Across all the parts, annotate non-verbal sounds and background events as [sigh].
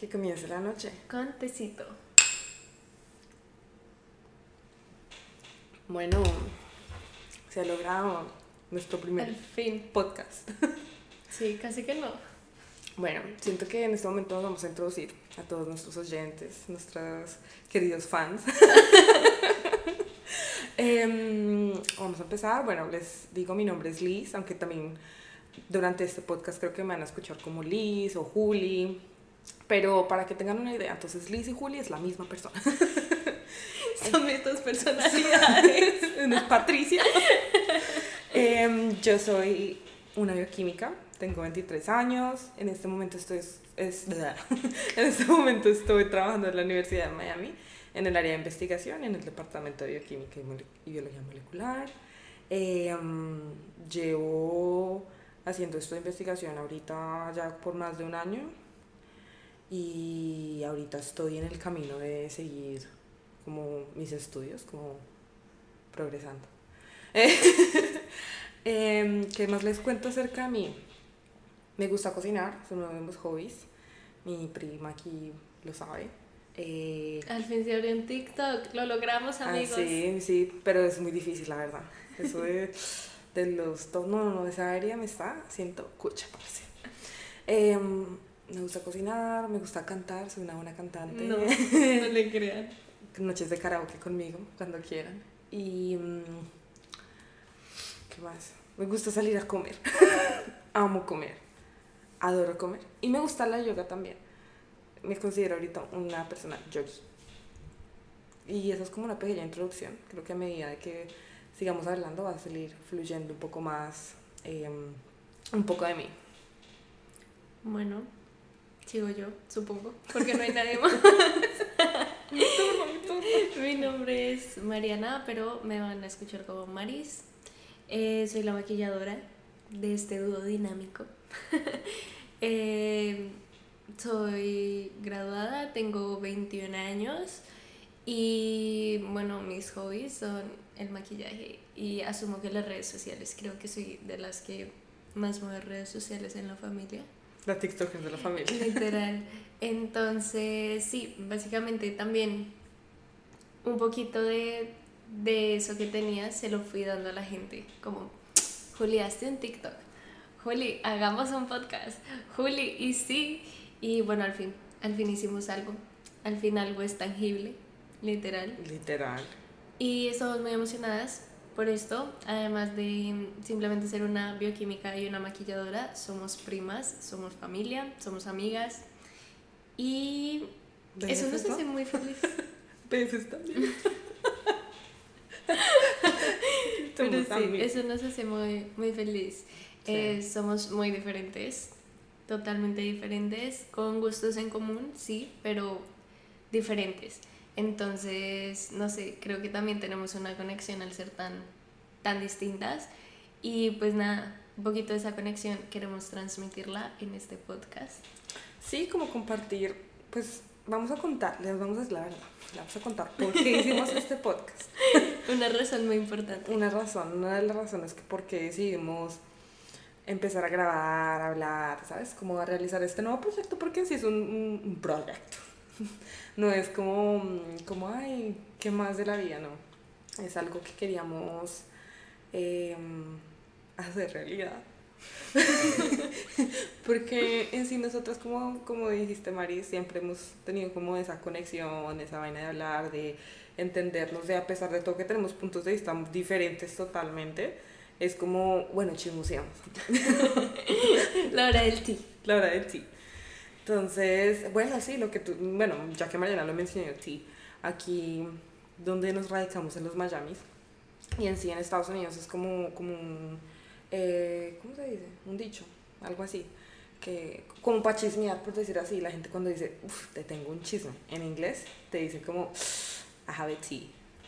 Que comience la noche. Con tecito. Bueno, se ha logrado nuestro primer Al fin. podcast. [laughs] Sí, casi que no. Bueno, siento que en este momento nos vamos a introducir a todos nuestros oyentes, nuestros queridos fans. [laughs] Em, vamos a empezar. Bueno, les digo, mi nombre es Liz, aunque también durante este podcast creo que me van a escuchar como Liz o Juli. Pero para que tengan una idea, entonces Liz y Juli es la misma persona. [laughs] Son mis dos personalidades. Una [laughs] es Patricia. Em, yo soy una bioquímica, tengo 23 años. En este momento estoy, es, [laughs] en este momento estoy trabajando en la Universidad de Miami en el área de investigación, en el departamento de bioquímica y biología molecular. Em, llevo haciendo esto de investigación ahorita ya por más de un año y ahorita estoy en el camino de seguir como mis estudios, como progresando. [laughs] Em, ¿Qué más les cuento acerca de mí? Me gusta cocinar, es uno de mis hobbies. Mi prima aquí lo sabe. Eh, Al fin se abrió un TikTok. Lo logramos, ah, amigos. sí, sí, pero es muy difícil, la verdad. Eso de, de los dos, no, no, no, esa área me está haciendo cucha, parece. Em, me gusta cocinar, me gusta cantar, soy una buena cantante. No, no le [laughs] crean. noches de karaoke conmigo cuando quieran. Y. mm, ¿Qué más? Me gusta salir a comer. [laughs] Amo comer. Adoro comer. Y me gusta la yoga también. Me considero ahorita una persona yogi. Y eso es como una pequeña introducción. Creo que a medida de que sigamos hablando va a salir fluyendo un poco más. em, un poco de mí. Bueno, sigo yo, supongo. Porque no hay nadie más. [laughs] Mi nombre es Mariana, pero me van a escuchar como Maris. Eh, soy la maquilladora de este dúo dinámico. [laughs] Eh, soy graduada, tengo 21 años y bueno, mis hobbies son el maquillaje y asumo que las redes sociales. Creo que soy de las que más mueve redes sociales en la familia. La TikTok de la familia. Literal. Entonces, sí, básicamente también un poquito de, de eso que tenía se lo fui dando a la gente. Como, Juli, hazte un TikTok. Juli, hagamos un podcast. Juli, y sí. Y bueno, al fin, al fin hicimos algo. Al fin algo es tangible, literal. Literal. Y estamos muy emocionadas por esto, además de simplemente ser una bioquímica y una maquilladora, somos primas, somos familia, somos amigas y eso nos ¿Ves hace muy feliz. [laughs] ¿Ves también? [laughs] Pero sí, eso nos hace muy, muy feliz. Sí. Eh, somos muy diferentes, totalmente diferentes, con gustos en común, sí, pero diferentes. Entonces, no sé, creo que también tenemos una conexión al ser tan, tan distintas. Y pues nada, un poquito de esa conexión queremos transmitirla en este podcast. Sí, como compartir, pues vamos a contar, les vamos a la verdad, les vamos a contar por qué hicimos este podcast. [laughs] Una razón muy importante. Una razón, una de las razones que por qué decidimos empezar a grabar, a hablar, ¿sabes? Como a realizar este nuevo proyecto, porque sí es un, un- un proyecto. [laughs] No es como, como, ay, ¿qué más de la vida? No. Es algo que queríamos em, hacer realidad. [laughs] Porque en sí nosotros, como, como dijiste Mari, siempre hemos tenido como esa conexión, esa vaina de hablar, de entendernos, de a pesar de todo que tenemos puntos de vista diferentes totalmente, es como, bueno, chismoseamos, [laughs] La hora del ti. la verdad de ti. Entonces, bueno, sí, lo que tú, bueno, ya que Mariana lo mencionó, sí, aquí donde nos radicamos en los Miamis y en sí en Estados Unidos es como, como un, eh, ¿cómo se dice? Un dicho, algo así, que como para chismear, por decir así, la gente cuando dice, uff, te tengo un chisme, en inglés te dice como, I have a tea,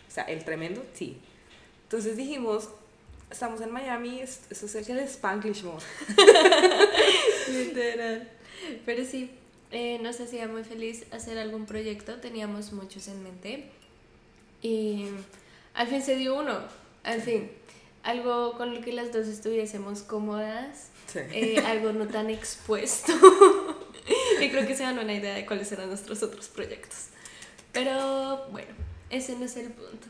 o sea, el tremendo tea. Entonces dijimos, estamos en Miami, es- eso es el Spanglish more. [laughs] [laughs] Literal. [laughs] Pero sí, eh, nos hacía muy feliz hacer algún proyecto, teníamos muchos en mente y al fin se dio uno, al fin. Algo con lo que las dos estuviésemos cómodas, Sí. eh, [laughs] algo no tan expuesto. [laughs] y creo que se dan una idea de cuáles serán nuestros otros proyectos. Pero bueno, ese no es el punto.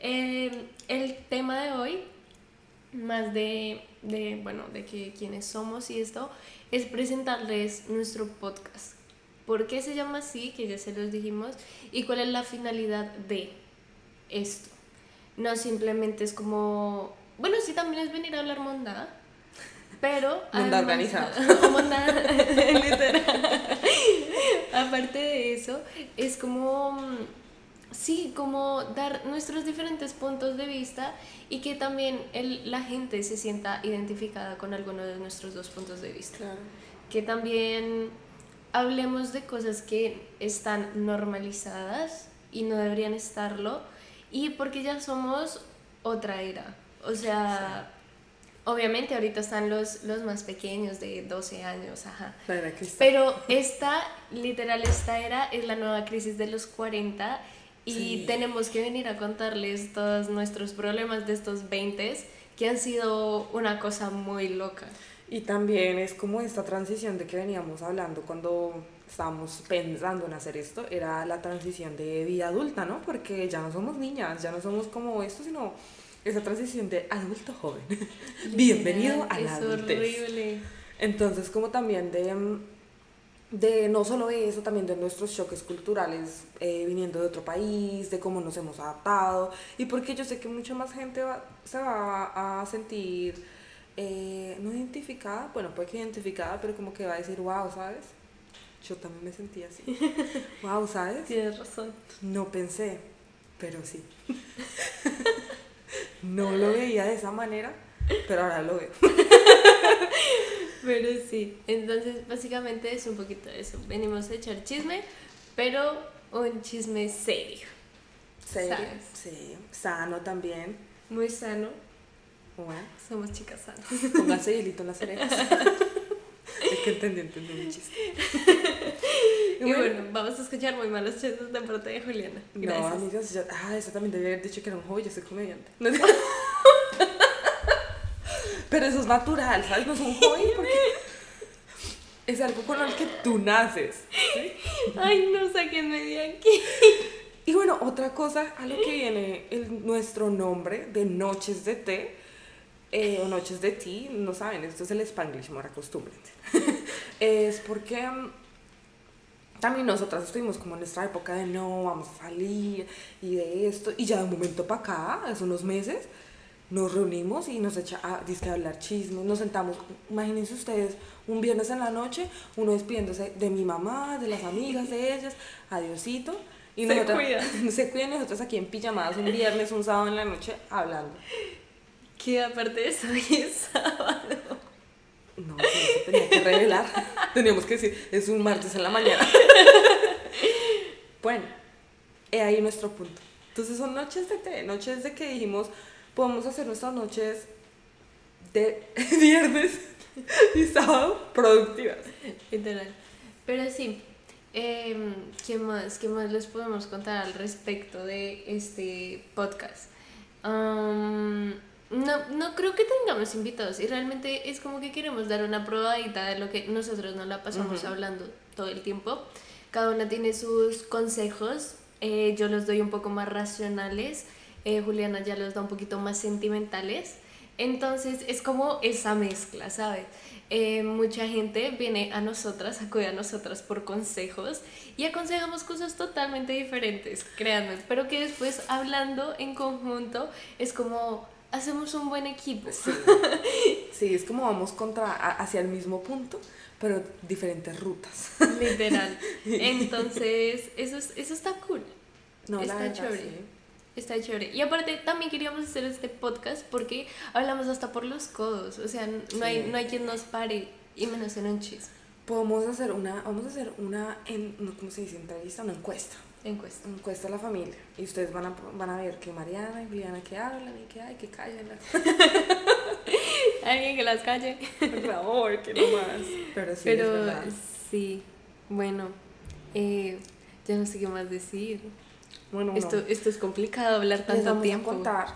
Eh, el tema de hoy, más de, de, bueno, de que quiénes somos y esto, es presentarles nuestro podcast. ¿Por qué se llama así? Que ya se los dijimos. ¿Y cuál es la finalidad de esto? No simplemente es como... Bueno, sí también es venir a hablar mondada, pero... Monda organizada. [laughs] [laughs] literal. Aparte de eso, es como... Sí, como dar nuestros diferentes puntos de vista y que también el, la gente se sienta identificada con alguno de nuestros dos puntos de vista. Claro. Que también hablemos de cosas que están normalizadas y no deberían estarlo y porque ya somos otra era. O sea, obviamente ahorita están los, los más pequeños de 12 años, ajá. Pero esta, literal, esta era es la nueva crisis de los 40 y Sí. tenemos que venir a contarles todos nuestros problemas de estos 20 que han sido una cosa muy loca. Y también es como esta transición de que veníamos hablando cuando estábamos pensando en hacer esto, era la transición de vida adulta, ¿no? Porque ya no somos niñas, ya no somos como esto, sino esa transición de adulto joven. [laughs] Bienvenido a la Es adultez. horrible. Entonces, como también de, mm, de no solo eso, también de nuestros choques culturales eh, viniendo de otro país, de cómo nos hemos adaptado, y porque yo sé que mucha más gente va- se va a sentir, eh, no identificada, bueno, puede que identificada, pero como que va a decir, wow, ¿sabes? Yo también me sentí así. [laughs] wow, ¿sabes? Tienes razón. No pensé, pero sí. [laughs] no lo veía de esa manera, pero ahora lo veo. [laughs] Pero sí, entonces básicamente es un poquito eso. Venimos a echar chisme, pero un chisme serio. Serio, ¿Sabes? sí, sano también. Muy sano. Bueno, Somos chicas sanas. póngase [laughs] hilito en las orejas. [laughs] es que entendí, entendí mi chiste. [laughs] Y bueno, vamos a escuchar muy malos chistes de parte de Juliana. no, amigas, yo, ah, esa también debía haber dicho que era un hobby, yo soy comediante. Pero eso es natural, ¿sabes? No es un hobby porque es algo con el que tú naces. ¿sí? Ay, no, sáquenme de aquí. Y bueno, otra cosa a lo que viene el, nuestro nombre de Noches de Té eh, o Noches de Ti, no saben, esto es el Spanglish, ahora acostúmbrense. es porque mm, también nosotras estuvimos como en nuestra época de no, vamos a salir y de esto, y ya de un momento para acá, hace unos meses, nos reunimos y nos echa a, a hablar chismes, nos sentamos, imagínense ustedes, un viernes en la noche, uno despidiéndose de mi mamá, de las amigas de ellas, adiosito. Y Se nosotras- cuidan. [laughs] se cuidan nosotros aquí en pijamadas un viernes, un sábado en la noche, hablando. Que aparte de eso, [laughs] hoy es sábado. No, pero eso tenía que revelar. Teníamos que decir, es un martes en la mañana. [laughs] Bueno, he ahí nuestro punto. Entonces son noches de té, noches de que dijimos, podemos hacer nuestras noches de [laughs] viernes y sábado productivas. Literal. Pero sí, em, ¿qué, más, ¿qué más les podemos contar al respecto de este podcast? Am, no, no creo que tengamos invitados y realmente es como que queremos dar una probadita de lo que nosotros nos la pasamos Ujú. hablando todo el tiempo. Cada una tiene sus consejos, eh, yo los doy un poco más racionales, eh, Juliana ya los da un poquito más sentimentales. Entonces es como esa mezcla, ¿sabes? Eh, mucha gente viene a nosotras, acude a nosotras por consejos y aconsejamos cosas totalmente diferentes, créanme, pero que después hablando en conjunto es como hacemos un buen equipo. Sí, sí es como vamos contra, hacia el mismo punto, pero diferentes rutas. Literal. [laughs] Entonces, eso, es- eso está cool. No, la verdad, chévere. sí. Está chévere. Y aparte, también queríamos hacer este podcast porque hablamos hasta por los codos. O sea, no, hay, Sí. no hay quien nos pare, y menos en un chisme. Podemos hacer una, vamos a hacer una, en, ¿cómo se dice? Entrevista, una encuesta. Encuesta. Encuesta a la familia. Y ustedes van a, van a ver que Mariana y Juliana que hablan y que ay, que callan. [laughs] Alguien que las calle. Por favor, que no más. Pero sí, es Pero verdad. sí, bueno, eh, ya no sé qué más decir. Bueno, no. Esto, esto es complicado hablar Les tanto vamos tiempo. a contar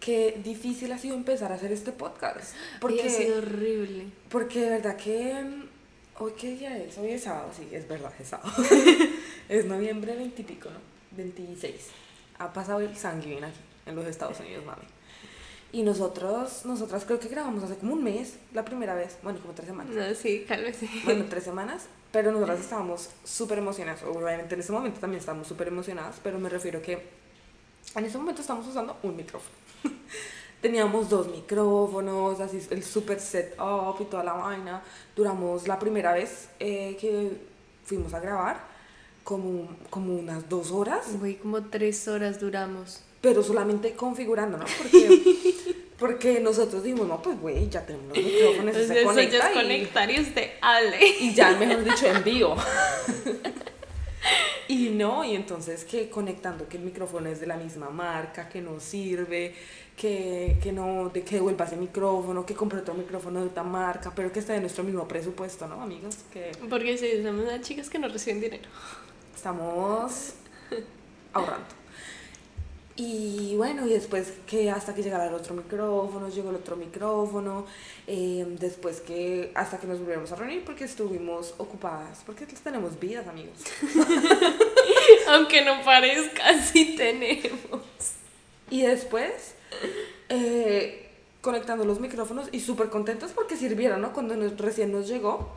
qué difícil ha sido empezar a hacer este podcast. Porque ha sido horrible. porque de verdad que mm, ¿Hoy qué día es? Hoy es sábado, sí, es verdad, es sábado. [laughs] es noviembre 20 y pico, ¿no? 26. Ha pasado el Thanksgiving aquí, en los Estados Unidos, mami. Y nosotros, nosotras creo que grabamos hace como un mes, la primera vez, bueno, como tres semanas. No, sí, cálmese. Bueno, tres semanas, pero nosotras estábamos súper emocionadas. Obviamente en ese momento también estábamos súper emocionadas, pero me refiero que en ese momento estamos usando un micrófono. [laughs] Teníamos dos micrófonos, así el super setup y toda la vaina. Duramos la primera vez eh, que fuimos a grabar como, como unas dos horas. Güey, como tres horas duramos. Pero solamente configurando, ¿no? [laughs] Porque, porque nosotros dijimos, no, pues güey, ya tenemos los [laughs] micrófonos, Entonces, se eso ya es y- conectar y usted hable. y ya, mejor dicho, en [laughs] vivo. [laughs] Y no, y entonces que conectando que el micrófono es de la misma marca, que no sirve, que, que no, de que devuelva ese micrófono, que compre otro micrófono de otra marca, pero que esté de nuestro mismo presupuesto, ¿no, amigos? Que Porque sí, somos unas chicas que no reciben dinero. estamos ahorrando. Y bueno, y después que hasta que llegara el otro micrófono, llegó el otro micrófono, eh, después que hasta que nos volviéramos a reunir porque estuvimos ocupadas, porque tenemos vidas, amigos. [laughs] Aunque no parezca, sí tenemos. Y después, eh, conectando los micrófonos y súper contentos porque sirvieron, ¿no? Cuando nos- recién nos llegó,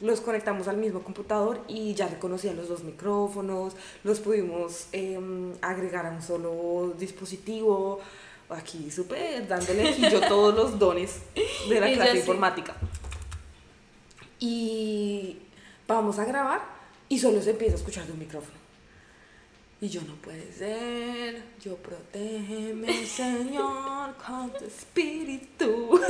los conectamos al mismo computador y ya reconocían los dos micrófonos, los pudimos em, agregar a un solo dispositivo. Aquí súper dándole yo [laughs] todos los dones de la clase de informática. Y vamos a grabar y solo se empieza a escuchar de un micrófono. Y yo no puede ser, yo protégeme, [laughs] Señor, con tu espíritu.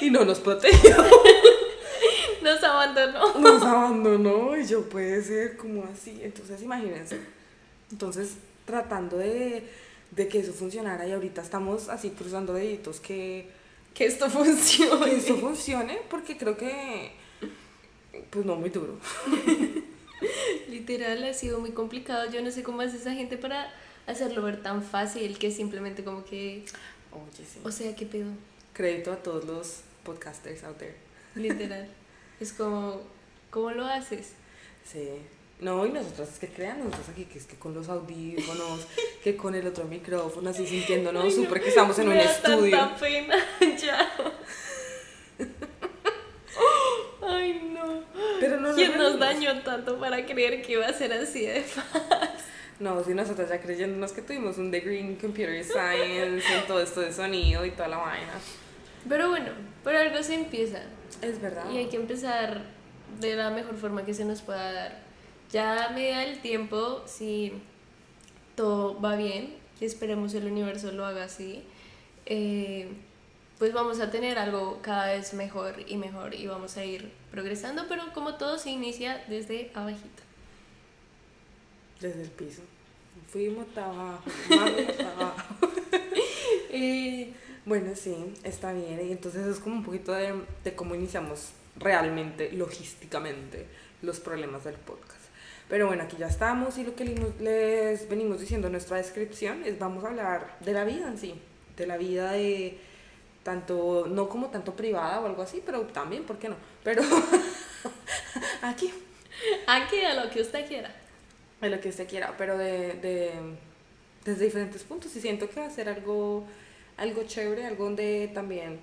y no nos protegió, [laughs] Nos abandonó. nos abandonó y yo puede ser como así. Entonces imagínense. Entonces tratando de, de que eso funcionara y ahorita estamos así cruzando deditos que, Que esto funcione. que esto funcione porque creo que, pues no muy duro. [laughs] Literal, ha sido muy complicado. Yo no sé cómo hace esa gente para hacerlo ver tan fácil que simplemente como que... Oye, sí. O sea, ¿qué pedo? Crédito a todos los podcasters out there. Literal. [laughs] es como... ¿Cómo lo haces? Sí. No, y nosotros es que crean nosotros aquí, que es que con los audífonos, [laughs] que con el otro micrófono, así sintiéndonos Ay, no, súper que estamos en me un da estudio. tanta pena [laughs] ya. Ay, no. Pero no ¿Quién nos dañó tanto para creer que iba a ser así de fácil? No, sí, nosotros ya creyéndonos que tuvimos un degree en Computer Science, en todo esto de sonido y toda la vaina. Pero bueno, por algo se empieza. Es verdad. Y hay que empezar de la mejor forma que se nos pueda dar. Ya a medida del tiempo, si todo va bien, y esperemos el universo lo haga así, eh, pues vamos a tener algo cada vez mejor y mejor y vamos a ir progresando, pero como todo se inicia desde abajito. Desde el piso. Fuimos hasta abajo, hasta abajo. [laughs] Eh, Bueno, sí, está bien. Y entonces es como un poquito de, de cómo iniciamos realmente, logísticamente, los problemas del podcast. Pero bueno, aquí ya estamos y lo que les venimos diciendo en nuestra descripción es vamos a hablar de la vida en sí, de la vida de tanto, no como tanto privada o algo así, pero también, ¿por qué no? Pero [laughs] aquí, aquí a lo que usted quiera. de lo que usted quiera, pero de, de- desde diferentes puntos y siento que va a ser algo, algo chévere, algo donde también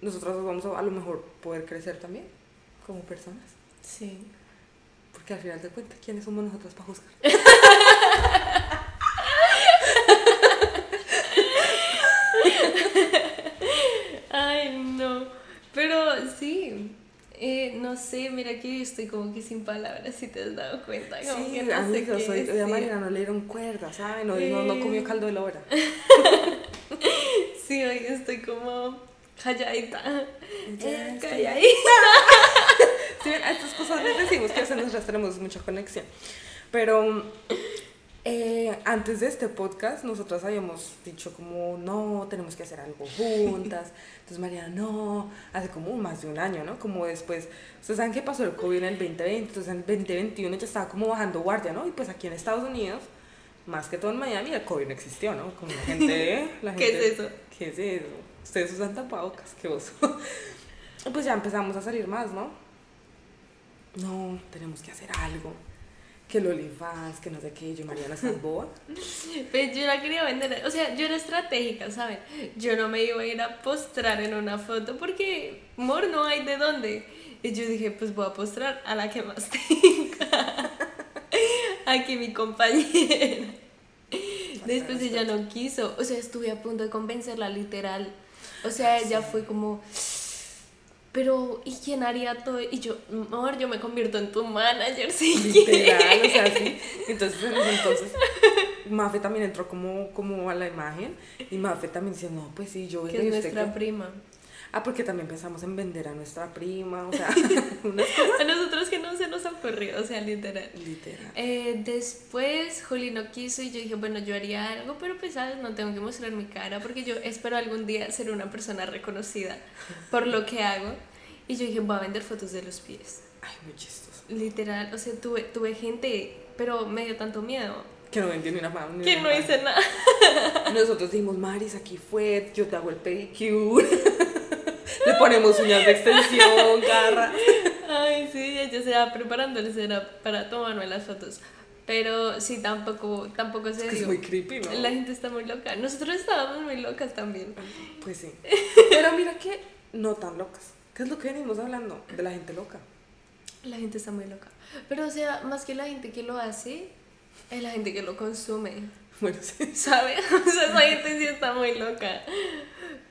nosotros vamos a, a lo mejor poder crecer también como personas, Sí. porque al final de cuentas, ¿quiénes somos nosotros para juzgar? Ay, no. Pero sí. eh, no sé, mira que yo estoy como que sin palabras, si te has dado cuenta. Como Sí, que no sé hoy a decir. Mariana no le dieron cuerda, ¿saben? Hoy no, no comió caldo de lora. [laughs] Sí, hoy estoy como calladita. Eh, calladita. [laughs] Sí, a estas cosas les decimos que a veces nosotras tenemos mucha conexión. Pero eh, antes de este podcast, nosotras habíamos dicho como, no, tenemos que hacer algo juntas. Entonces María, no, hace como más de un año, ¿no? Como después, ustedes saben que pasó el COVID en el 2020, entonces en el 2021 ya estaba como bajando guardia, ¿no? Y pues aquí en Estados Unidos, más que todo en Miami, el COVID no existió, ¿no? Como la [laughs] gente... La ¿Qué gente es eso? ¿Qué es eso? Ustedes usan tapabocas, qué oso. [laughs] pues ya empezamos a salir más, ¿no? No, tenemos que hacer algo. Que el OnlyFans, que no sé qué, yo Mariana estás boba. [laughs] Pues yo la quería vender, o sea, yo era estratégica, ¿saben? Yo no me iba a ir a postrar en una foto porque, amor, no hay de dónde. Y yo dije, pues voy a postrar a la que más tenga. Aquí mi compañera. [laughs] Después ella no quiso, o sea, estuve a punto de convencerla literal. O sea, ella fue como, pero ¿y quién haría todo? Y yo, amor, yo me convierto en tu manager, sí. Literal, o sea, sí. Entonces, entonces [laughs] Mafe también entró como, como a la imagen y Mafe también decía, no, pues sí, yo Que es nuestra prima. Ah, porque también pensamos en vender a nuestra prima, o sea, [laughs] [laughs] A nosotros que no se nos ocurrió, o sea, literal. Literal. Eh, después Juli no quiso y yo dije, bueno, yo haría algo, pero pues, ¿sabes? No tengo que mostrar mi cara porque yo espero algún día ser una persona reconocida por lo que hago. Y yo dije, voy a vender fotos de los pies. Ay, muy chistoso. Literal, o sea, tuve, tuve gente, pero me dio tanto miedo Que no vendió ni una mano. ni que una no mano. hice nada. [laughs] Nosotros dijimos, Maris, aquí fue, yo te hago el pedicure. Le ponemos uñas de extensión, garra. Ay, sí, ella se va preparando el cera para tomarme las fotos. Pero sí, tampoco, tampoco se Es que es muy creepy, ¿no? La gente está muy loca. Nosotros estábamos muy locas también. Pues sí. [laughs] Pero mira que no tan locas. ¿Qué es lo que venimos hablando? De la gente loca. La gente está muy loca. Pero, o sea, más que la gente que lo hace, es la gente que lo consume. Bueno, sí. ¿Sabes? [laughs] O sea, esa gente sí está muy loca.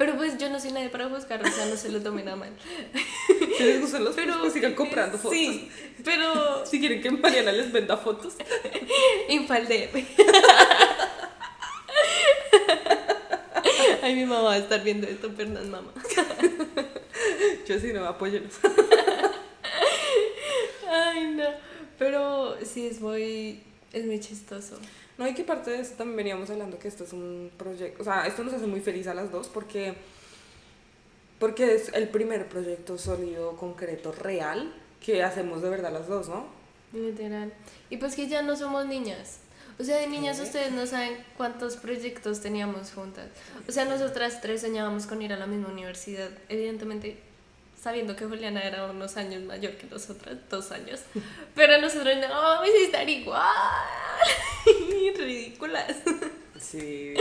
Pero pues yo no soy nadie para juzgar, o sea, no se lo tomen a mal. [laughs] Si les gustan los Pero fotos, pues sigan comprando fotos. Sí, pero [laughs] Si quieren que Mariana les venda fotos. [laughs] infaldeme. Ay, mi mamá va a estar viendo esto, perdón, mamá. Yo sí no apóyenos. Ay, no. Pero sí, es muy, es muy chistoso. No, y que parte de eso también veníamos hablando que esto es un proyecto, o sea, esto nos hace muy feliz a las dos porque, porque es el primer proyecto sólido, concreto, real que hacemos de verdad las dos, ¿no? Literal. Y pues que ya no somos niñas. O sea, de niñas ¿Qué? ustedes no saben cuántos proyectos teníamos juntas. O sea, nosotras tres soñábamos con ir a la misma universidad. Evidentemente, sabiendo que Juliana era unos años mayor que nosotras, dos años. Pero nosotros no, vamos a estar igual. [laughs] Ridículas. Sí.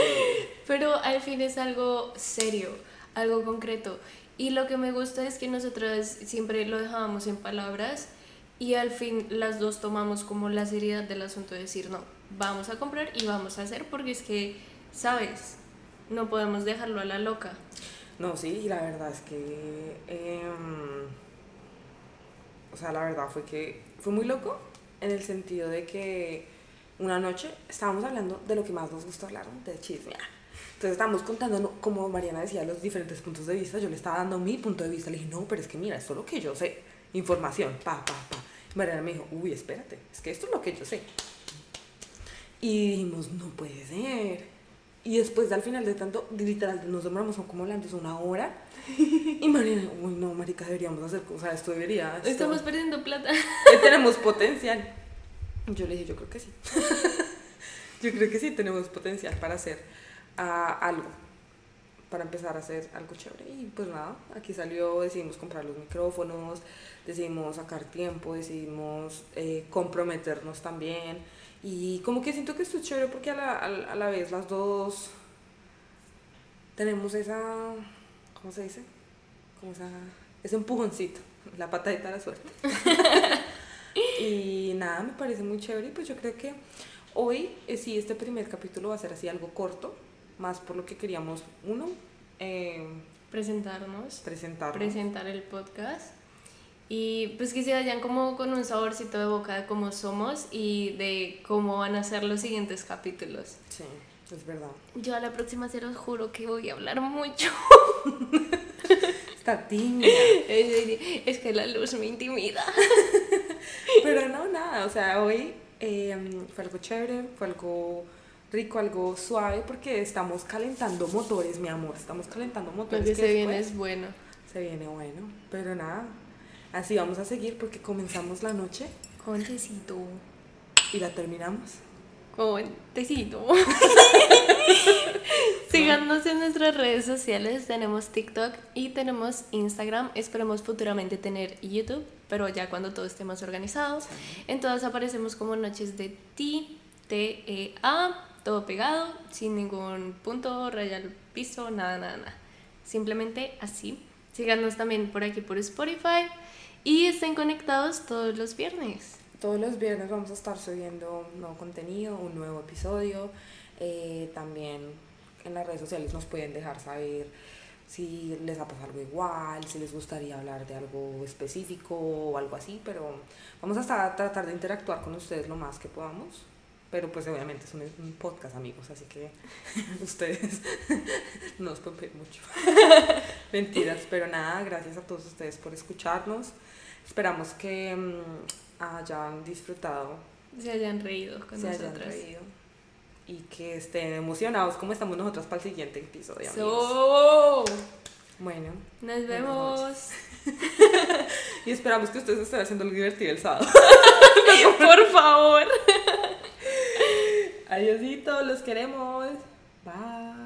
Pero al fin es algo serio, algo concreto. Y lo que me gusta es que nosotras siempre lo dejábamos en palabras y al fin las dos tomamos como la seriedad del asunto de decir, no, vamos a comprar y vamos a hacer porque es que, ¿sabes? No podemos dejarlo a la loca. No, sí, y la verdad es que, em, o sea, la verdad fue que fue muy loco en el sentido de que una noche estábamos hablando de lo que más nos gusta hablar, de chisme. Entonces estábamos contando, como Mariana decía, los diferentes puntos de vista. Yo le estaba dando mi punto de vista. Le dije, no, pero es que mira, esto es lo que yo sé. Información, pa, pa, pa. Mariana me dijo, uy, espérate, es que esto es lo que yo sé. Y dijimos, no puede ser. Y después, al final de tanto, literal, nos demoramos como hablando, es una hora. Y Mariana, uy, no, marica, deberíamos hacer, o sea, esto debería. esto- Estamos perdiendo plata. eh, tenemos potencial. Yo le dije, yo creo que sí. [laughs] yo creo que sí tenemos potencial para hacer ah, algo. Para empezar a hacer algo chévere. Y pues nada, aquí salió, decidimos comprar los micrófonos, decidimos sacar tiempo, decidimos eh, comprometernos también. Y como que siento que esto es chévere porque a la, a la- vez las dos tenemos esa, ¿cómo se dice? Como esa, ese empujoncito, la patadita de la suerte. [laughs] y nada, me parece muy chévere y pues yo creo que hoy eh, sí, este primer capítulo va a ser así algo corto, más por lo que queríamos, uno, eh, Presentarnos. presentar. presentar el podcast y pues que se vayan como con un saborcito de boca de cómo somos y de cómo van a ser los siguientes capítulos. sí, es verdad. Yo a la próxima se los juro que voy a hablar mucho. [laughs] Está tímida. [laughs] Es que la luz me intimida. [laughs] Pero no, nada, o sea, hoy eh, fue algo chévere, fue algo rico, algo suave, porque estamos calentando motores, mi amor, estamos calentando Lo motores. que se viene es bueno. Se viene bueno, pero nada, así vamos a seguir porque comenzamos la noche Con tecito, y la terminamos. O tecito. [laughs] [laughs] Síganos en nuestras redes sociales, tenemos TikTok y tenemos Instagram. Esperemos futuramente tener YouTube, pero ya cuando todo esté más organizado. En todas aparecemos como Noches de Ti, T-E-A, todo pegado, sin ningún punto, raya al piso, nada, nada, nada. Simplemente así. Síganos también por aquí por Spotify y estén conectados todos los viernes. Todos los viernes vamos a estar subiendo nuevo contenido, un nuevo episodio. Eh, también en las redes sociales nos pueden dejar saber si les ha pasado algo igual, si les gustaría hablar de algo específico o algo así, pero vamos a tratar de interactuar con ustedes lo más que podamos. Pero pues obviamente es un, podcast, amigos, así que [laughs] ustedes [laughs] no nos pueden mucho. [laughs] Mentiras, pero nada, gracias a todos ustedes por escucharnos. Esperamos que mm, hayan disfrutado, Se hayan reído con se hayan nosotras. reído y que estén emocionados como estamos nosotros para el siguiente episodio. So, Bueno, nos vemos. [laughs] y esperamos que ustedes estén haciendo algo divertido el sábado. [laughs] Por favor. [laughs] Adiósito, los queremos. Bye.